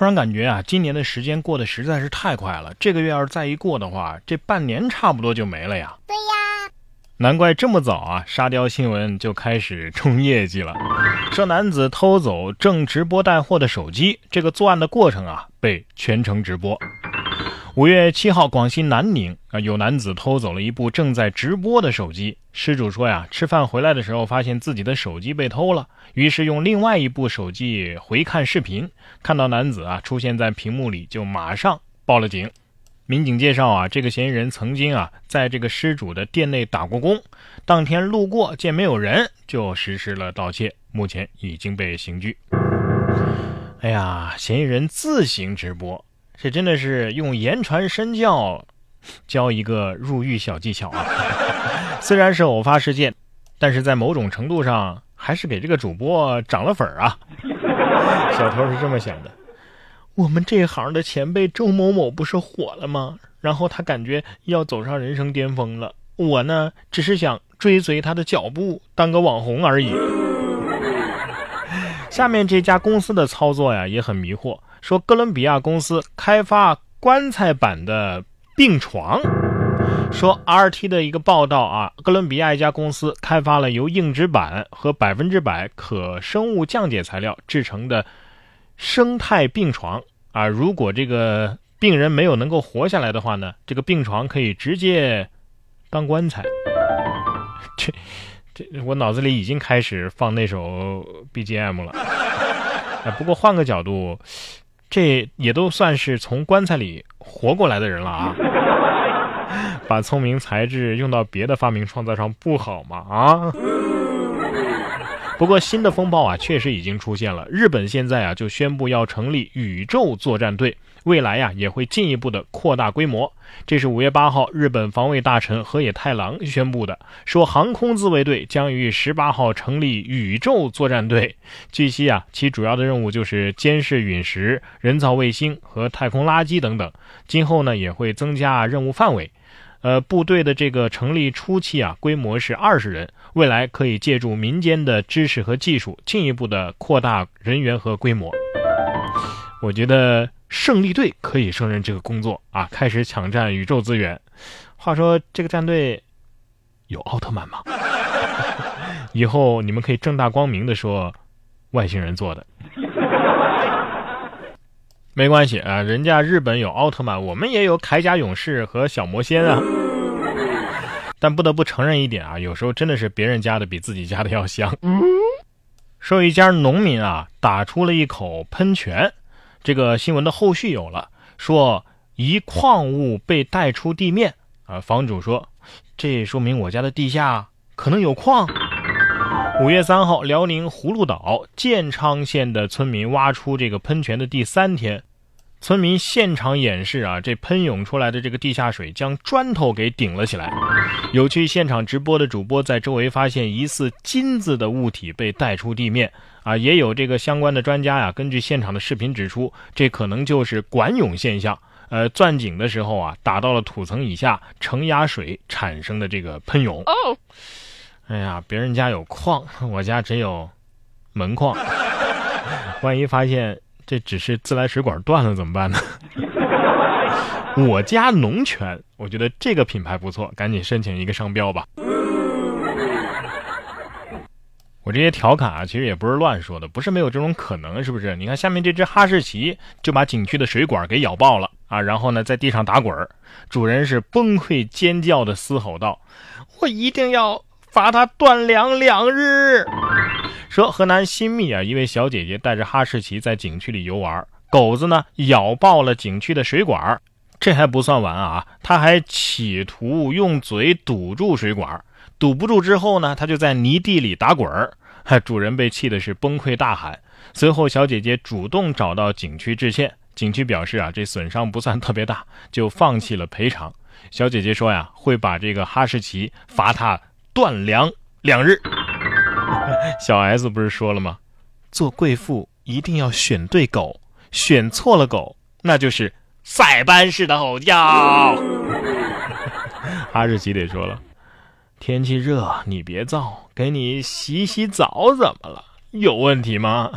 突然感觉啊，今年的时间过得实在是太快了。这个月要是再一过的话，这半年差不多就没了呀。对呀，难怪这么早啊，沙雕新闻就开始冲业绩了。说男子偷走正直播带货的手机，这个作案的过程啊，被全程直播。五月七号，广西南宁啊，有男子偷走了一部正在直播的手机。失主说呀，吃饭回来的时候发现自己的手机被偷了，于是用另外一部手机回看视频，看到男子啊出现在屏幕里，就马上报了警。民警介绍啊，这个嫌疑人曾经啊在这个失主的店内打过工，当天路过见没有人，就实施了盗窃，目前已经被刑拘。哎呀，嫌疑人自行直播。这真的是用言传身教，教一个入狱小技巧啊！虽然是偶发事件，但是在某种程度上还是给这个主播涨了粉儿啊！小偷是这么想的：我们这行的前辈周某某不是火了吗？然后他感觉要走上人生巅峰了，我呢只是想追随他的脚步，当个网红而已。下面这家公司的操作呀，也很迷惑。说哥伦比亚公司开发棺材板的病床。说 RT 的一个报道啊，哥伦比亚一家公司开发了由硬纸板和百分之百可生物降解材料制成的生态病床啊。如果这个病人没有能够活下来的话呢，这个病床可以直接当棺材。这这，我脑子里已经开始放那首 BGM 了。哎，不过换个角度。这也都算是从棺材里活过来的人了啊！把聪明才智用到别的发明创造上不好吗？啊！不过新的风暴啊，确实已经出现了。日本现在啊，就宣布要成立宇宙作战队。未来呀，也会进一步的扩大规模。这是五月八号，日本防卫大臣河野太郎宣布的，说航空自卫队将于十八号成立宇宙作战队。据悉啊，其主要的任务就是监视陨石、人造卫星和太空垃圾等等。今后呢，也会增加任务范围。呃，部队的这个成立初期啊，规模是二十人，未来可以借助民间的知识和技术，进一步的扩大人员和规模。我觉得。胜利队可以胜任这个工作啊！开始抢占宇宙资源。话说，这个战队有奥特曼吗？以后你们可以正大光明的说，外星人做的。没关系啊，人家日本有奥特曼，我们也有铠甲勇士和小魔仙啊。但不得不承认一点啊，有时候真的是别人家的比自己家的要香。说一家农民啊，打出了一口喷泉。这个新闻的后续有了，说一矿物被带出地面啊，房主说，这说明我家的地下可能有矿。五月三号，辽宁葫芦岛建昌县的村民挖出这个喷泉的第三天。村民现场演示啊，这喷涌出来的这个地下水将砖头给顶了起来。有去现场直播的主播在周围发现疑似金子的物体被带出地面啊，也有这个相关的专家呀，根据现场的视频指出，这可能就是管涌现象。呃，钻井的时候啊，打到了土层以下承压水产生的这个喷涌。哦，哎呀，别人家有矿，我家只有门框，万一发现。这只是自来水管断了怎么办呢？我家农泉，我觉得这个品牌不错，赶紧申请一个商标吧。我这些调侃啊，其实也不是乱说的，不是没有这种可能，是不是？你看下面这只哈士奇就把景区的水管给咬爆了啊，然后呢在地上打滚儿，主人是崩溃尖叫的嘶吼道：“我一定要罚他断粮两日。”说河南新密啊，一位小姐姐带着哈士奇在景区里游玩，狗子呢咬爆了景区的水管，这还不算完啊，他还企图用嘴堵住水管，堵不住之后呢，他就在泥地里打滚儿，主人被气的是崩溃大喊。随后小姐姐主动找到景区致歉，景区表示啊，这损伤不算特别大，就放弃了赔偿。小姐姐说呀，会把这个哈士奇罚他断粮两日。小 S 不是说了吗？做贵妇一定要选对狗，选错了狗，那就是塞班式的吼叫。哈士奇得说了，天气热你别燥，给你洗洗澡怎么了？有问题吗？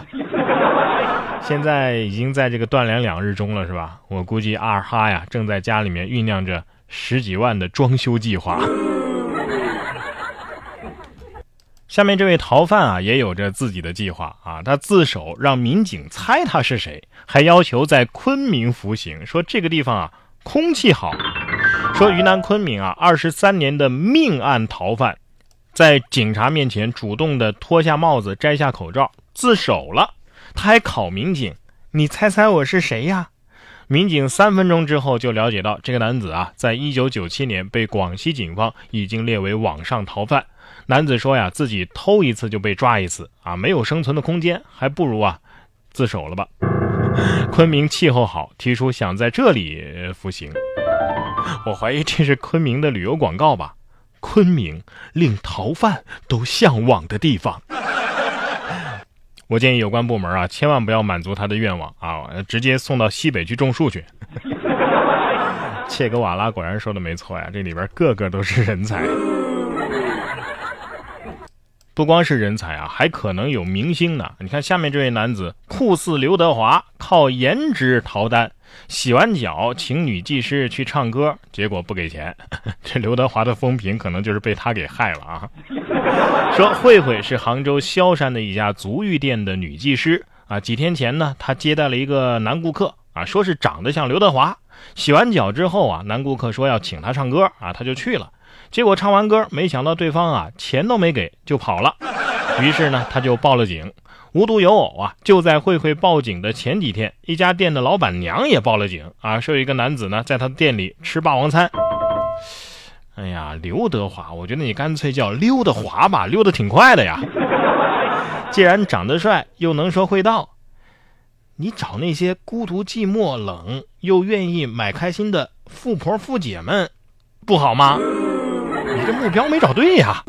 现在已经在这个断粮两日中了，是吧？我估计二哈呀，正在家里面酝酿着十几万的装修计划。下面这位逃犯啊，也有着自己的计划啊。他自首让民警猜他是谁，还要求在昆明服刑，说这个地方啊空气好。说云南昆明啊，二十三年的命案逃犯，在警察面前主动的脱下帽子、摘下口罩自首了。他还考民警：“你猜猜我是谁呀？”民警三分钟之后就了解到，这个男子啊，在一九九七年被广西警方已经列为网上逃犯。男子说呀，自己偷一次就被抓一次啊，没有生存的空间，还不如啊自首了吧。昆明气候好，提出想在这里服刑。我怀疑这是昆明的旅游广告吧？昆明令逃犯都向往的地方。我建议有关部门啊，千万不要满足他的愿望啊，直接送到西北去种树去。切格瓦拉果然说的没错呀，这里边个个都是人才。不光是人才啊，还可能有明星呢。你看下面这位男子酷似刘德华，靠颜值逃单，洗完脚请女技师去唱歌，结果不给钱。这刘德华的风评可能就是被他给害了啊。说慧慧是杭州萧山的一家足浴店的女技师啊，几天前呢，她接待了一个男顾客啊，说是长得像刘德华。洗完脚之后啊，男顾客说要请她唱歌啊，她就去了。结果唱完歌，没想到对方啊钱都没给就跑了，于是呢他就报了警。无独有偶啊，就在慧慧报警的前几天，一家店的老板娘也报了警啊，说有一个男子呢在他店里吃霸王餐。哎呀，刘德华，我觉得你干脆叫溜得滑吧，溜得挺快的呀。既然长得帅又能说会道，你找那些孤独寂寞冷又愿意买开心的富婆富姐们，不好吗？你这目标没找对呀！